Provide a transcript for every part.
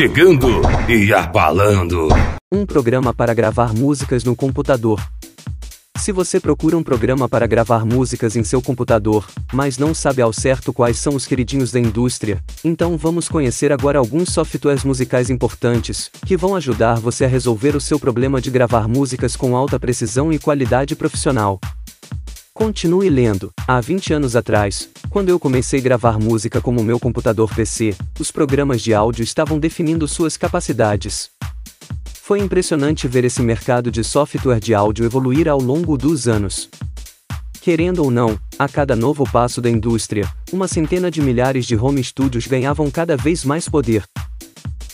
chegando e abalando. Um programa para gravar músicas no computador. Se você procura um programa para gravar músicas em seu computador, mas não sabe ao certo quais são os queridinhos da indústria, então vamos conhecer agora alguns softwares musicais importantes, que vão ajudar você a resolver o seu problema de gravar músicas com alta precisão e qualidade profissional. Continue lendo. Há 20 anos atrás, quando eu comecei a gravar música como meu computador PC, os programas de áudio estavam definindo suas capacidades. Foi impressionante ver esse mercado de software de áudio evoluir ao longo dos anos. Querendo ou não, a cada novo passo da indústria, uma centena de milhares de home studios ganhavam cada vez mais poder,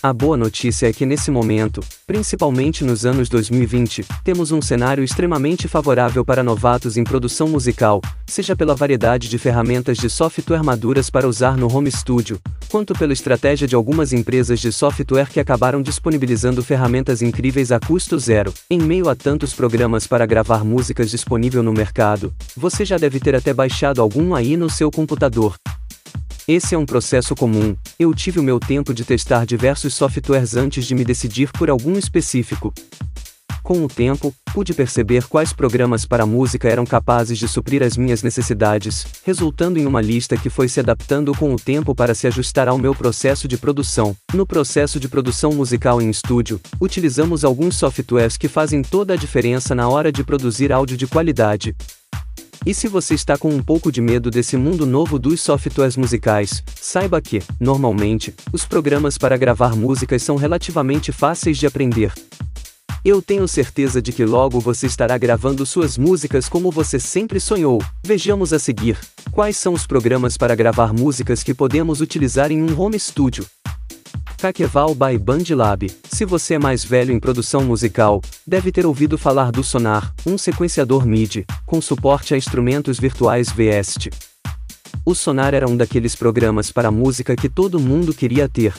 a boa notícia é que nesse momento, principalmente nos anos 2020, temos um cenário extremamente favorável para novatos em produção musical, seja pela variedade de ferramentas de software maduras para usar no home studio, quanto pela estratégia de algumas empresas de software que acabaram disponibilizando ferramentas incríveis a custo zero. Em meio a tantos programas para gravar músicas disponível no mercado, você já deve ter até baixado algum aí no seu computador. Esse é um processo comum, eu tive o meu tempo de testar diversos softwares antes de me decidir por algum específico. Com o tempo, pude perceber quais programas para música eram capazes de suprir as minhas necessidades, resultando em uma lista que foi se adaptando com o tempo para se ajustar ao meu processo de produção. No processo de produção musical em estúdio, utilizamos alguns softwares que fazem toda a diferença na hora de produzir áudio de qualidade. E se você está com um pouco de medo desse mundo novo dos softwares musicais, saiba que, normalmente, os programas para gravar músicas são relativamente fáceis de aprender. Eu tenho certeza de que logo você estará gravando suas músicas como você sempre sonhou. Vejamos a seguir: quais são os programas para gravar músicas que podemos utilizar em um home studio. Kakeval by Bandlab. Se você é mais velho em produção musical, deve ter ouvido falar do Sonar, um sequenciador MIDI, com suporte a instrumentos virtuais VST. O Sonar era um daqueles programas para música que todo mundo queria ter.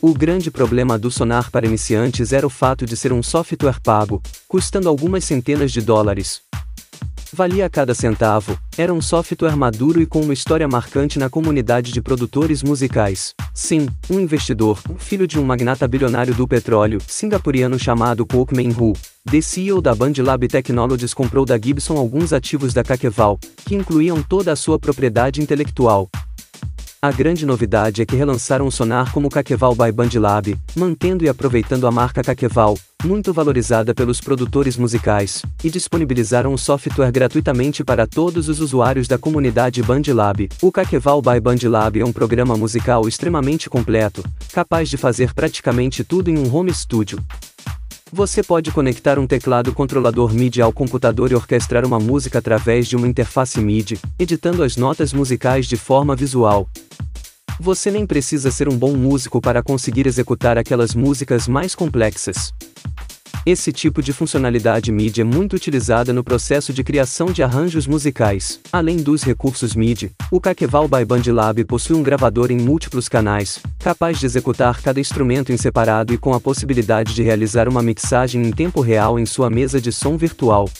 O grande problema do Sonar para iniciantes era o fato de ser um software pago, custando algumas centenas de dólares, Valia cada centavo, era um software maduro e com uma história marcante na comunidade de produtores musicais. Sim, um investidor, filho de um magnata bilionário do petróleo, singapuriano chamado Kwok Meng Hu, The CEO da Band Lab Technologies comprou da Gibson alguns ativos da Kakeval, que incluíam toda a sua propriedade intelectual, a grande novidade é que relançaram o Sonar como Kakeval by Bandlab, mantendo e aproveitando a marca Kakeval, muito valorizada pelos produtores musicais, e disponibilizaram o software gratuitamente para todos os usuários da comunidade Bandlab. O Kakeval by Bandlab é um programa musical extremamente completo, capaz de fazer praticamente tudo em um home studio. Você pode conectar um teclado controlador MIDI ao computador e orquestrar uma música através de uma interface MIDI, editando as notas musicais de forma visual. Você nem precisa ser um bom músico para conseguir executar aquelas músicas mais complexas. Esse tipo de funcionalidade MIDI é muito utilizada no processo de criação de arranjos musicais. Além dos recursos MIDI, o Kakeval by Bandlab possui um gravador em múltiplos canais, capaz de executar cada instrumento em separado e com a possibilidade de realizar uma mixagem em tempo real em sua mesa de som virtual.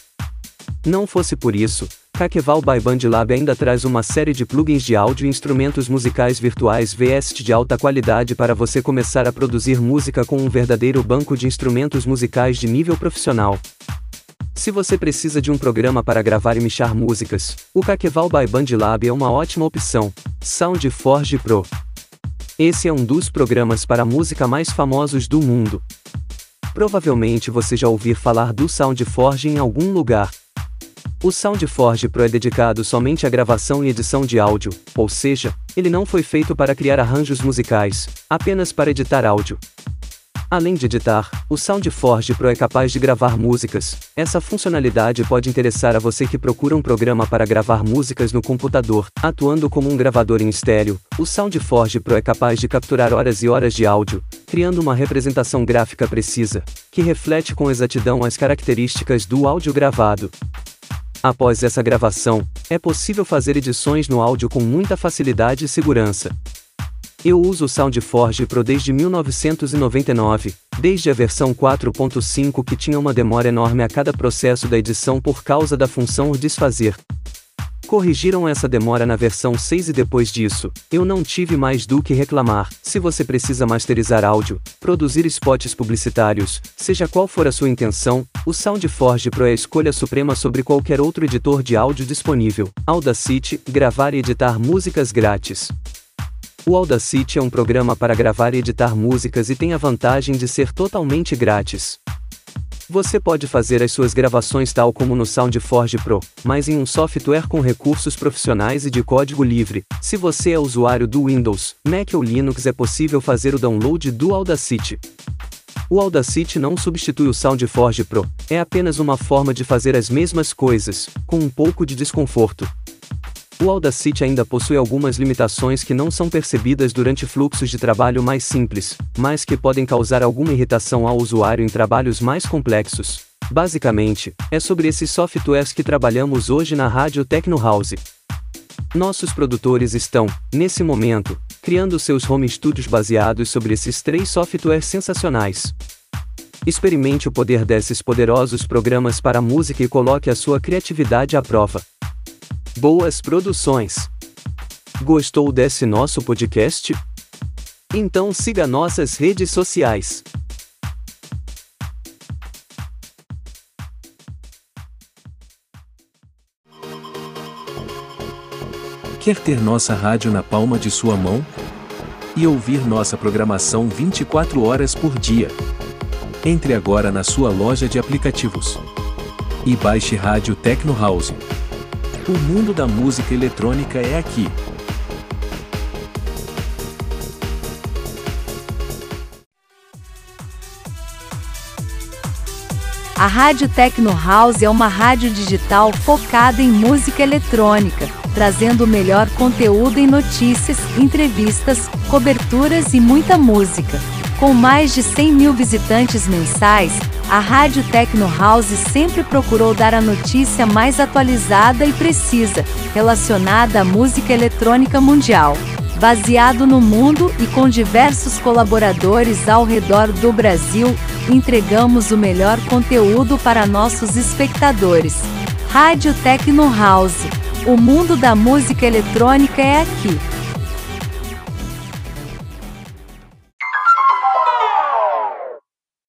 Não fosse por isso, Kakeval by Bandlab ainda traz uma série de plugins de áudio e instrumentos musicais virtuais VST de alta qualidade para você começar a produzir música com um verdadeiro banco de instrumentos musicais de nível profissional. Se você precisa de um programa para gravar e mixar músicas, o Kakeval by Bandlab é uma ótima opção. SoundForge Pro. Esse é um dos programas para música mais famosos do mundo. Provavelmente você já ouviu falar do SoundForge em algum lugar. O SoundForge Pro é dedicado somente à gravação e edição de áudio, ou seja, ele não foi feito para criar arranjos musicais, apenas para editar áudio. Além de editar, o SoundForge Pro é capaz de gravar músicas. Essa funcionalidade pode interessar a você que procura um programa para gravar músicas no computador. Atuando como um gravador em estéreo, o SoundForge Pro é capaz de capturar horas e horas de áudio, criando uma representação gráfica precisa, que reflete com exatidão as características do áudio gravado. Após essa gravação, é possível fazer edições no áudio com muita facilidade e segurança. Eu uso o SoundForge Pro desde 1999, desde a versão 4.5 que tinha uma demora enorme a cada processo da edição por causa da função desfazer. Corrigiram essa demora na versão 6 e depois disso, eu não tive mais do que reclamar. Se você precisa masterizar áudio, produzir spots publicitários, seja qual for a sua intenção, o SoundForge Pro é a escolha suprema sobre qualquer outro editor de áudio disponível. Audacity, gravar e editar músicas grátis. O Audacity é um programa para gravar e editar músicas e tem a vantagem de ser totalmente grátis. Você pode fazer as suas gravações tal como no SoundForge Pro, mas em um software com recursos profissionais e de código livre. Se você é usuário do Windows, Mac ou Linux, é possível fazer o download do Audacity. O Audacity não substitui o SoundForge Pro, é apenas uma forma de fazer as mesmas coisas, com um pouco de desconforto. O Audacity ainda possui algumas limitações que não são percebidas durante fluxos de trabalho mais simples, mas que podem causar alguma irritação ao usuário em trabalhos mais complexos. Basicamente, é sobre esses softwares que trabalhamos hoje na Rádio Techno House. Nossos produtores estão, nesse momento, criando seus home studios baseados sobre esses três softwares sensacionais. Experimente o poder desses poderosos programas para música e coloque a sua criatividade à prova. Boas produções. Gostou desse nosso podcast? Então siga nossas redes sociais. Quer ter nossa rádio na palma de sua mão? E ouvir nossa programação 24 horas por dia? Entre agora na sua loja de aplicativos e baixe Rádio Tecno House. O mundo da música eletrônica é aqui. A Rádio Tecno House é uma rádio digital focada em música eletrônica, trazendo o melhor conteúdo em notícias, entrevistas, coberturas e muita música. Com mais de 100 mil visitantes mensais, a Rádio Tecno House sempre procurou dar a notícia mais atualizada e precisa, relacionada à música eletrônica mundial. Baseado no mundo e com diversos colaboradores ao redor do Brasil, entregamos o melhor conteúdo para nossos espectadores. Rádio Tecno House. O mundo da música eletrônica é aqui.